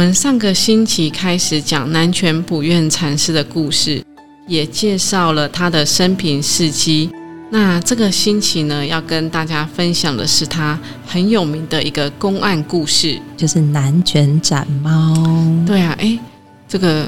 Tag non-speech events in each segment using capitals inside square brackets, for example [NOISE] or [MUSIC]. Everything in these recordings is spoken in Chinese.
们上个星期开始讲南泉普愿禅师的故事，也介绍了他的生平事迹。那这个星期呢，要跟大家分享的是他很有名的一个公案故事，就是南泉斩猫。对啊，哎，这个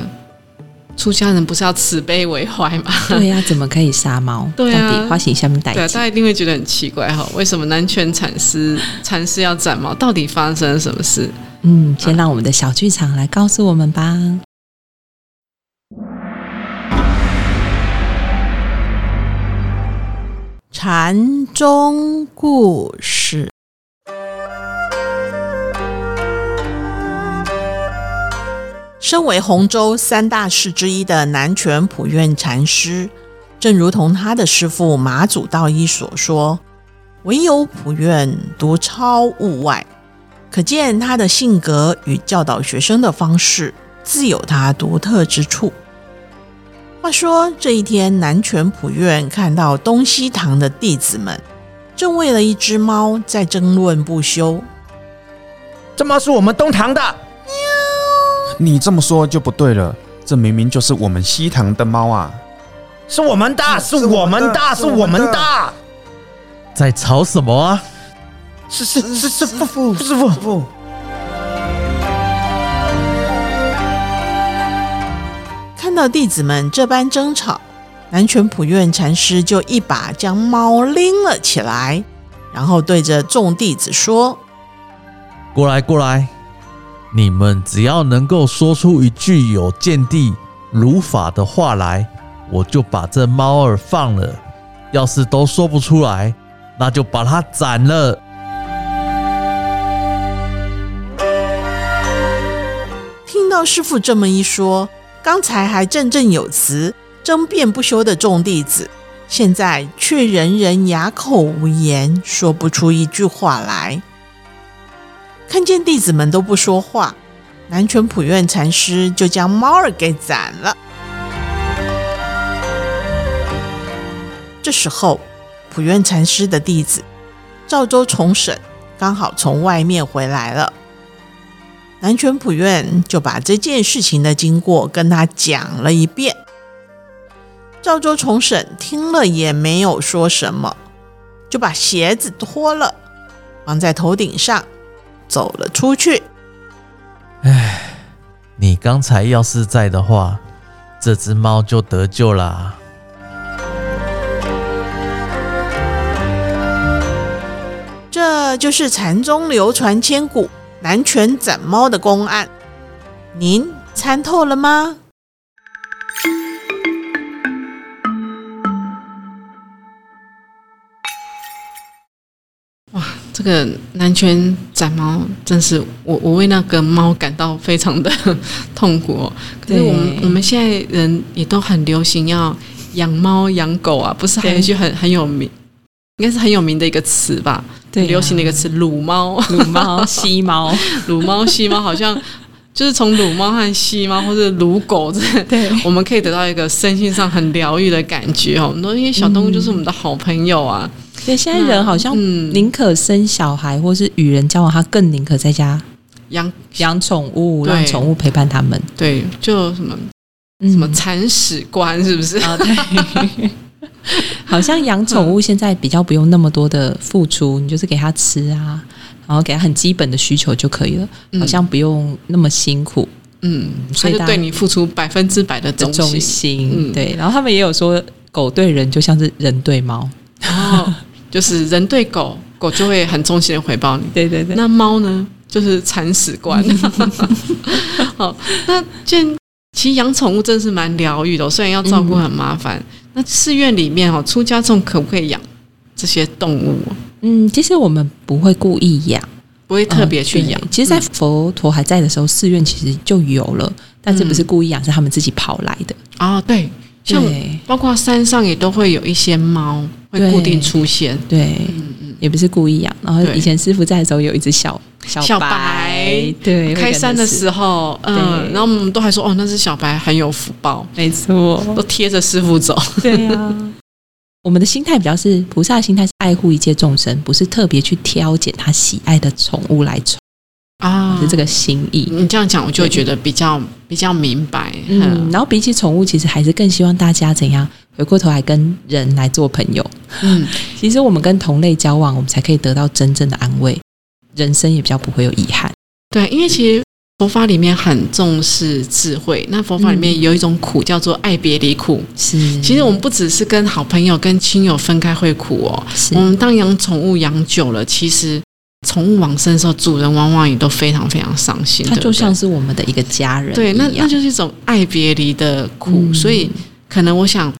出家人不是要慈悲为怀吗？对呀，怎么可以杀猫？[LAUGHS] 对啊，花型下面带？对，大家一定会觉得很奇怪哈，为什么南泉禅师禅师要斩猫？到底发生了什么事？嗯，先让我们的小剧场来告诉我们吧。禅宗故事。身为洪州三大士之一的南泉普愿禅师，正如同他的师父马祖道一所说：“唯有普愿独超物外。”可见他的性格与教导学生的方式自有他独特之处。话说这一天，南泉普院看到东西堂的弟子们正为了一只猫在争论不休。这猫是我们东堂的，你这么说就不对了，这明明就是我们西堂的猫啊！是我们的，是我们的，是我们的，在吵什么啊？是是是是师傅师傅，看到弟子们这般争吵，南泉普愿禅师就一把将猫拎了起来，然后对着众弟子说：“过来过来，你们只要能够说出一句有见地如法的话来，我就把这猫儿放了；要是都说不出来，那就把它斩了。”到师傅这么一说，刚才还振振有词、争辩不休的众弟子，现在却人人哑口无言，说不出一句话来。看见弟子们都不说话，南泉普愿禅师就将猫儿给斩了。这时候，普愿禅师的弟子赵州重审刚好从外面回来了。南泉普院就把这件事情的经过跟他讲了一遍。赵州重审听了也没有说什么，就把鞋子脱了，放在头顶上，走了出去。唉，你刚才要是在的话，这只猫就得救啦。这就是禅宗流传千古。南拳斩猫的公案，您参透了吗？哇，这个南拳斩猫真是我我为那个猫感到非常的痛苦。可是我们我们现在人也都很流行要养猫养狗啊，不是还有一句很很有名，应该是很有名的一个词吧？对，流行的一个词“撸猫”，撸猫、[LAUGHS] 吸猫、撸猫、吸猫，好像 [LAUGHS] 就是从撸猫和吸猫，或者撸狗这，对，我们可以得到一个身心上很疗愈的感觉哦。很多因为小动物就是我们的好朋友啊。所以现在人好像宁可生小孩，或是与人交往，他更宁可在家养养宠物，让宠物陪伴他们。对，就什么什么铲屎官，是不是啊？对。[LAUGHS] [LAUGHS] 好像养宠物现在比较不用那么多的付出，你就是给它吃啊，然后给它很基本的需求就可以了，好像不用那么辛苦。嗯，所以对你付出百分之百的忠心。对，然后他们也有说，狗对人就像是人对猫，然后，就是人对狗狗就会很忠心的回报你。[LAUGHS] 对对对，那猫呢，就是铲屎官。[LAUGHS] 好，那见其实养宠物真的是蛮疗愈的，虽然要照顾很麻烦。那寺院里面哦，出家众可不可以养这些动物？嗯，其实我们不会故意养，不会特别去养。对其实，在佛陀还在的时候，寺院其实就有了，但是不是故意养，是他们自己跑来的。啊、对，像包括山上也都会有一些猫会固定出现。对，也不是故意养。然后以前师傅在的时候，有一只小小小白白，对，开山的候，时候，嗯，然后我们都还说，哦，那只小白很有福报，没错，都贴着师傅走。对呀、[LAUGHS] 我们的心态比较是菩萨的心态，是爱护一切众生，不是特别去挑拣他喜爱的宠物来宠，啊是这个心意。你这样讲，我就会觉得比较比较明白。嗯，嗯然后比起宠物，其实还是更希望大家怎样回过头来跟人来做朋友。嗯，[LAUGHS] 其实我们跟同类交往，我们才可以得到真正的安慰，人生也比较不会有遗憾。对，因为其实佛法里面很重视智慧，那佛法里面有一种苦叫做爱别离苦。是，其实我们不只是跟好朋友、跟亲友分开会苦哦，我们当养宠物养久了，其实宠物往生的时候，主人往往也都非常非常伤心。它就像是我们的一个家人对，那那就是一种爱别离的苦，嗯所以可能我想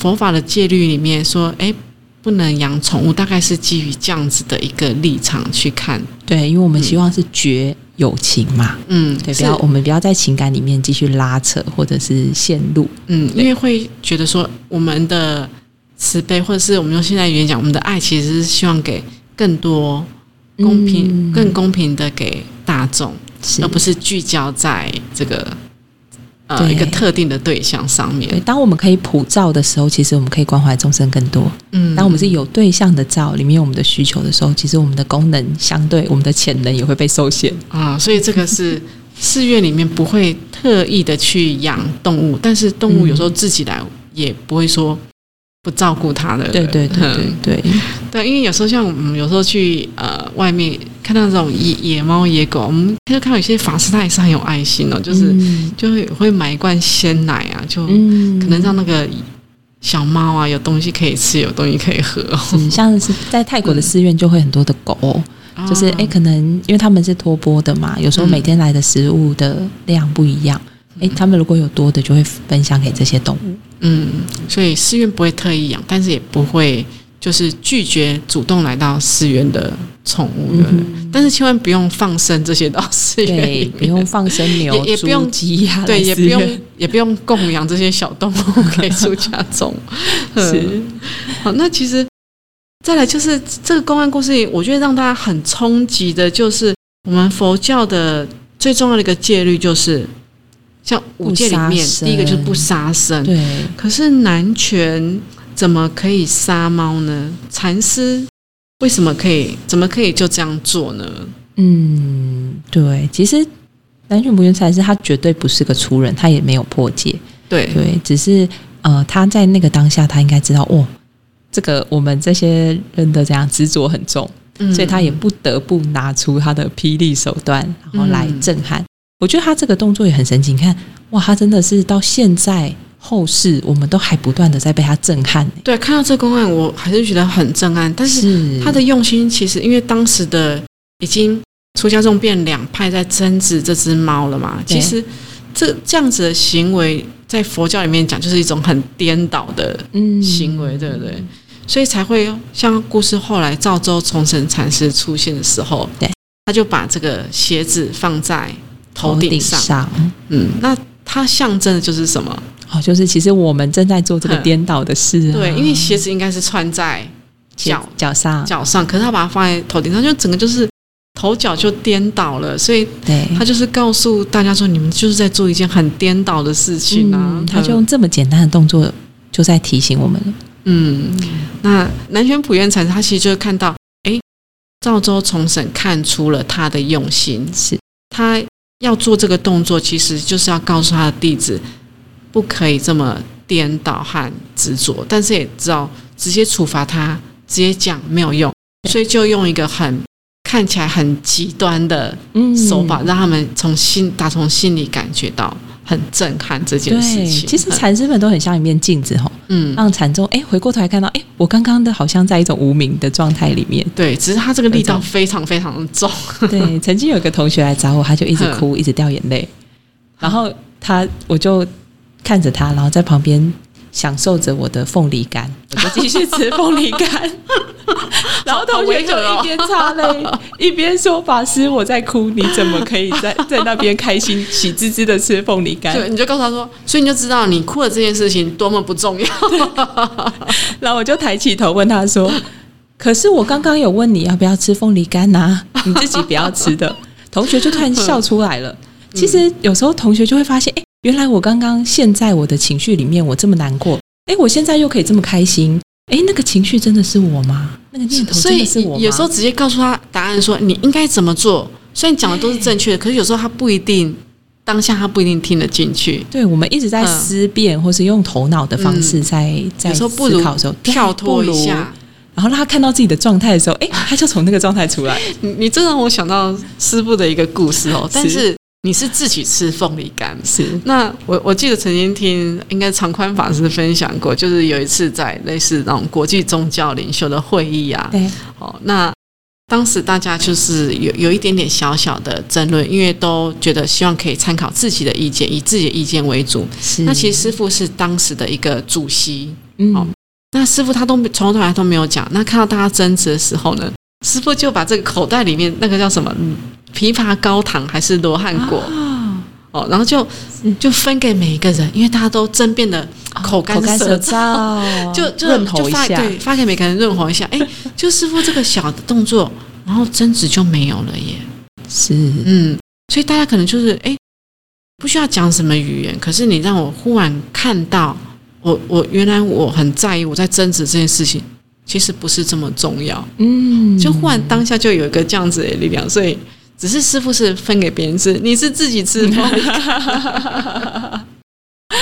佛法的戒律里面说，哎，不能养宠物，大概是基于这样子的一个立场去看。对，因为我们希望是绝友情嘛，嗯，对，不要我们不要在情感里面继续拉扯或者是陷入。嗯，因为会觉得说我们的慈悲，或者是我们用现在语言讲，我们的爱其实是希望给更多公平、嗯。更公平的给大众，而不是聚焦在这个呃对一个特定的对象上面。对，当我们可以普照的时候，其实我们可以关怀众生更多。嗯当我们是有对象的照，里面有我们的需求的时候，其实我们的功能相对 [LAUGHS] 我们的潜能也会被受限。啊，所以这个是 [LAUGHS] 寺院里面不会特意的去养动物，但是动物有时候自己来也不会说不照顾它的。对对对对嗯对，[LAUGHS] 对，因为有时候像我们有时候去呃外面看到这种野野猫野狗，我们就看到有些法师他也是很有爱心哦，就是、嗯就会会买一罐鲜奶啊，就嗯。可能让那个小猫啊有东西可以吃，有东西可以喝、像是在泰国的寺院就会很多的狗，就是啊诶，可能因为他们是托钵的嘛，有时候每天来的食物的量不一样，诶，他们如果有多的就会分享给这些动物。嗯，所以寺院不会特意养，但是也不会就是拒绝主动来到寺院的宠物但是千万不用放生这些到寺院不用放生牛、[LAUGHS] 也也不用猪鸡呀，对，也不用也不用供养这些小动物可以出家中。[LAUGHS] 是。嗯好，那其实再来就是这个公案故事里，我觉得让大家很冲击的，就是我们佛教的最重要的一个戒律，就是像五戒里面第一个就是不杀生。对，可是南拳怎么可以杀猫呢？禅师为什么可以？怎么可以就这样做呢？嗯，对，其实南拳不愿禅师他绝对不是个粗人，他也没有破戒，对，对，只是呃，他在那个当下，他应该知道，哦，这个我们这些人的这样执着很重，嗯所以他也不得不拿出他的霹雳手段，然后来震撼。我觉得他这个动作也很神奇，你看，哇，他真的是到现在后世，我们都还不断的在被他震撼、欸对看到这个公案，我还是觉得很震撼。但是是他的用心，其实因为当时的已经出家众变两派在争执这只猫了嘛，其实这这样子的行为，在佛教里面讲，就是一种很颠倒的嗯行为，对不对？所以才会像故事后来赵州重神禅师出现的时候，对，他就把这个鞋子放在头头顶上。嗯，那它象征的就是什么？哦，就是其实我们正在做这个嗯颠倒的事、啊，对，因为鞋子应该是穿在脚脚脚上，脚上，可是他把它放在头顶上，就整个就是头脚就颠倒了，所以对，他就是告诉大家说，你们就是在做一件很颠倒的事情啊。嗯，他就用这么简单的动作，就在提醒我们了。嗯，那南拳普愿禅师他其实就是看到，哎，赵州重审看出了他的用心，是。他要做这个动作，其实就是要告诉他的弟子，不可以这么颠倒和执着，但是也知道直接处罚他，直接讲没有用，所以就用一个很看起来很极端的嗯手法，让他们从心打从心里感觉到很震撼这件事，情。其实禅师们都很像一面镜子哈，嗯，让禅宗哎回过头来看到，哎，我刚刚的好像在一种无名的状态里面。对，只是他这个力道非常非常的重。对，曾经有一个同学来找我，他就一直哭，一直掉眼泪，然后他我就看着他，然后在旁边享受着我的凤梨干，[LAUGHS] 我就继续吃凤梨干。[LAUGHS] 然后同学就一边擦泪，一边说：“法师，我在哭，你怎么可以在 [LAUGHS] 在那边开心喜滋滋的吃凤梨干？”对，你就告诉他说，所以你就知道你哭的这件事情多么不重要。然后我就抬起头问他说：“可是我刚刚有问你要不要吃凤梨干呐、你自己不要吃的。”同学就突然笑出来了。其实有时候同学就会发现，哎，原来我刚刚陷在我的情绪里面，我这么难过，哎，我现在又可以这么开心，哎，那个情绪真的是我吗？那个念头真的是我吗？有时候直接告诉他答案，说你应该怎么做。虽然讲的都是正确的，可是有时候他不一定当下他不一定听得进去。对，我们一直在嗯思辨，或是用头脑的方式在、在思考的时候，跳脱一下。然后让他看到自己的状态的时候，哎，他就从那个状态出来。[LAUGHS] 你你这让我想到师傅的一个故事哦，但是你是自己吃凤梨干。是，那我我记得曾经听应该长宽法师分享过，就是有一次在类似那种国际宗教领袖的会议啊，对，哦，那当时大家就是有有一点点小小的争论，因为都觉得希望可以参考自己的意见，以自己的意见为主。是。那其实师傅是当时的一个主席，嗯，哦那师傅他都从头来都没有讲。那看到大家争执的时候呢，师傅就把这个口袋里面那个叫什么嗯枇杷膏糖还是罗汉果、啊。哦，然后就就分给每一个人，因为大家都争辩的口干舌舌燥。就就就发，对发给每个人润喉一下，哎，就师傅这个小的动作，然后争执就没有了耶。是，嗯，所以大家可能就是哎，不需要讲什么语言，可是你让我忽然看到，我我原来我很在意我在争执这件事情，其实不是这么重要，嗯，就忽然当下就有一个这样子的力量，所以只是师傅是分给别人吃，你是自己吃。[LAUGHS] [LAUGHS]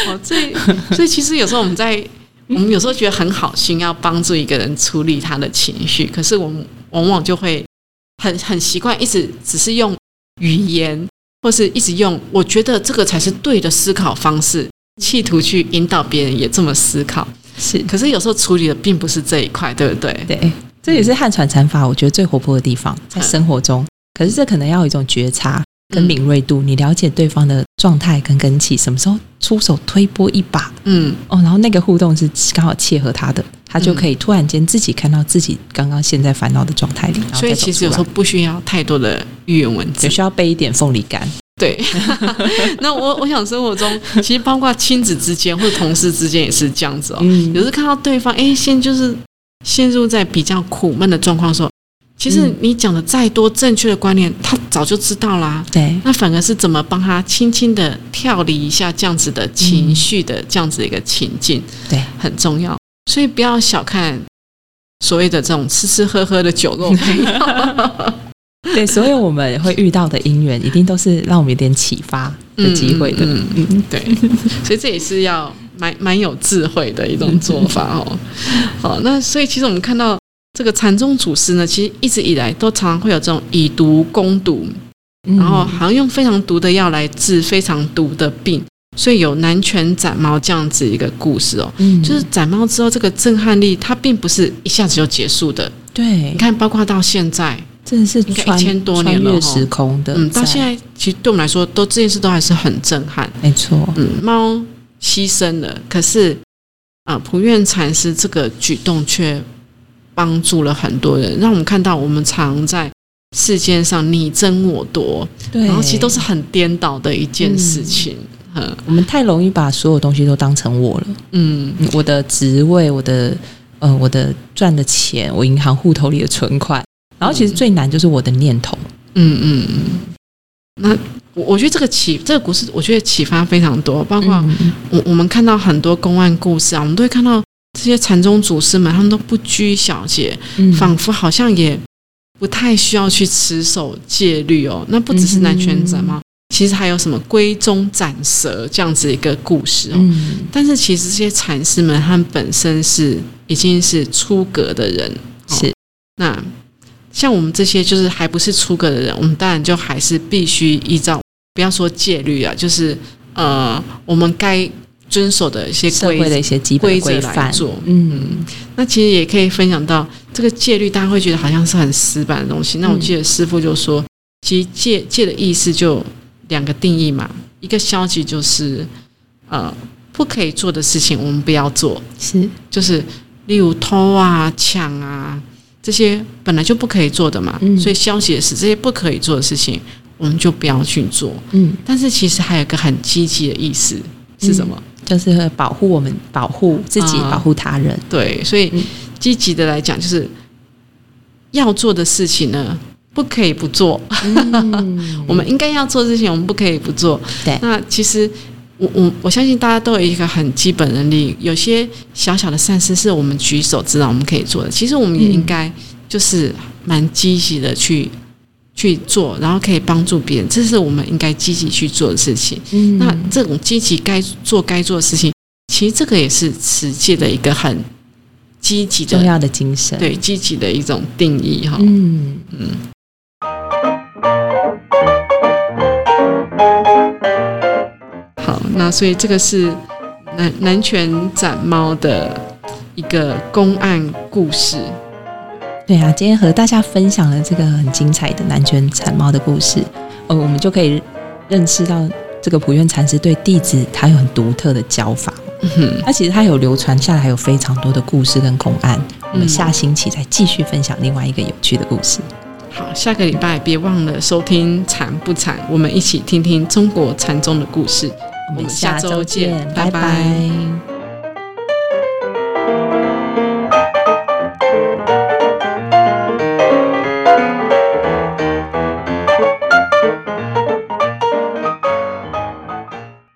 哦，所以所以其实有时候我们在我们有时候觉得很好心要帮助一个人处理他的情绪，可是我们往往就会很很习惯一直只是用语言，或是一直用我觉得这个才是对的思考方式，企图去引导别人也这么思考。是，可是有时候处理的并不是这一块，对不对？对，这也是汉传禅法我觉得最活泼的地方，在生活中。可是这可能要有一种觉察跟敏锐度，你了解对方的状态跟根气，什么时候出手推波一把嗯，哦，然后那个互动是刚好切合他的，他就可以突然间自己看到自己刚刚陷在烦恼的状态里，所以其实有时候不需要太多的语言文字。只，需要备一点凤梨干。对，[LAUGHS] 那我我想生活中其实包括亲子之间或者同事之间也是这样子哦。嗯。有时看到对方哎，现就是陷入在比较苦闷的状况的时候，其实嗯你讲的再多正确的观念，他早就知道啦。对，那反而是怎么帮他轻轻的跳离一下这样子的情绪的这样子的一个情境，对，很重要。所以不要小看所谓的这种吃吃喝喝的酒肉朋友。[LAUGHS] [LAUGHS] 对，所有我们会遇到的姻缘，一定都是让我们有点启发的机会的。嗯嗯嗯对，所以这也是要蛮蛮有智慧的一种做法哦。[LAUGHS] 好，那所以其实我们看到这个禅宗祖师呢，其实一直以来都常常会有这种以毒攻毒，嗯然后好像用非常毒的药来治非常毒的病，所以有南拳斩猫这样子一个故事哦。嗯就是斩猫之后，这个震撼力它并不是一下子就结束的。对你，看，包括到现在，真的是应该穿1000多年了时空的，嗯，到现在其实对我们来说，都这件事都还是很震撼。没错，嗯，猫牺牲了，可是啊，普愿禅师这个举动却帮助了很多人，让我们看到我们常在世间上你争我夺，对，然后其实都是很颠倒的一件事情。嗯。我们太容易把所有东西都当成我了，嗯。嗯我的职位，我的呃，我的赚的钱，我银行户头里的存款，然后其实最难就是我的念头，嗯嗯嗯。那我我觉得这个启这个故事，我觉得启发非常多，包括嗯。我我们看到很多公案故事啊，我们都会看到这些禅宗祖师们，他们都不拘小节，嗯。仿佛好像也不太需要去持守戒律哦。那不只是南拳斩猫，其实还有什么龟中斩蛇这样子一个故事哦。嗯。但是其实这些禅师们，他们本身是已经是出格的人，哦。是。那像我们这些就是还不是出格的人，我们当然就还是必须依照不要说戒律啊，就是呃我们该遵守的一些社规会的一些基本规则来规范。做，嗯。那其实也可以分享到这个戒律，大家会觉得好像是很死板的东西。那我记得师傅就说，其实戒戒的意思就两个定义嘛，一个消极就是呃不可以做的事情，我们不要做。是，就是例如偷啊、抢啊这些本来就不可以做的嘛，嗯。所以消极的是这些不可以做的事情，我们就不要去做。嗯，但是其实还有一个很积极的意思是什么？就是会保护我们，保护自己，啊保护他人。对，所以嗯积极的来讲，就是要做的事情呢，不可以不做。嗯，[LAUGHS] 我们应该要做的事情，我们不可以不做。对那其实我我我相信大家都有一个很基本能力，有些小小的善事是我们举手之劳我们可以做的。其实我们也应该就是蛮积极的去去做，然后可以帮助别人，这是我们应该积极去做的事情。嗯那这种积极该做该做的事情，其实这个也是持戒的一个很积极的重要的精神。，对积极的一种定义哈。嗯，好，那所以这个是南南拳斩猫的一个公案故事。对啊，今天和大家分享了这个很精彩的南拳禅猫的故事，呃，我们就可以认识到这个普愿禅师对弟子他有很独特的教法。嗯哼，他其实他有流传下来，有非常多的故事跟公案。我们下星期再继续分享另外一个有趣的故事。好，下个礼拜别忘了收听《禅不禅》，我们一起听听中国禅宗的故事。我们们下下周周见见，拜拜拜拜